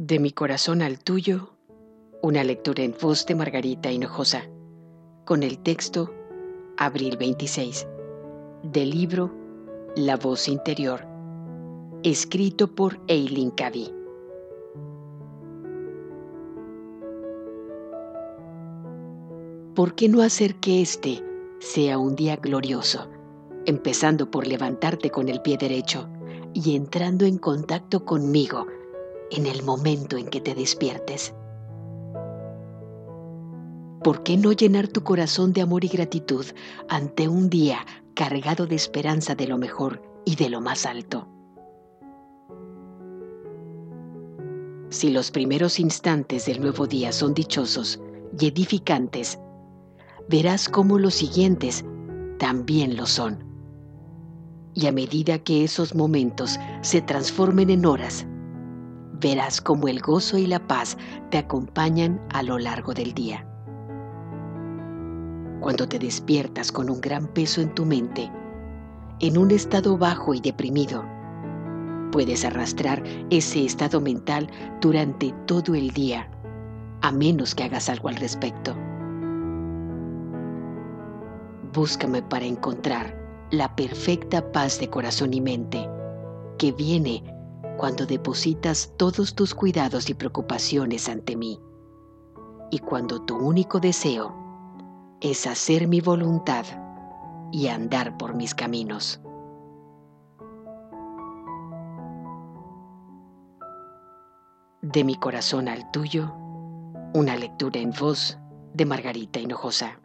De mi corazón al tuyo, una lectura en voz de Margarita Hinojosa, con el texto Abril 26, del libro La voz interior, escrito por Eileen Cady. ¿Por qué no hacer que este sea un día glorioso, empezando por levantarte con el pie derecho y entrando en contacto conmigo en el momento en que te despiertes? ¿Por qué no llenar tu corazón de amor y gratitud ante un día cargado de esperanza de lo mejor y de lo más alto? Si los primeros instantes del nuevo día son dichosos y edificantes, verás cómo los siguientes también lo son. Y a medida que esos momentos se transformen en horas, verás cómo el gozo y la paz te acompañan a lo largo del día. Cuando te despiertas con un gran peso en tu mente, en un estado bajo y deprimido, puedes arrastrar ese estado mental durante todo el día, a menos que hagas algo al respecto. Búscame para encontrar la perfecta paz de corazón y mente que viene cuando depositas todos tus cuidados y preocupaciones ante mí y cuando tu único deseo es hacer mi voluntad y andar por mis caminos. De mi corazón al tuyo, una lectura en voz de Margarita Hinojosa.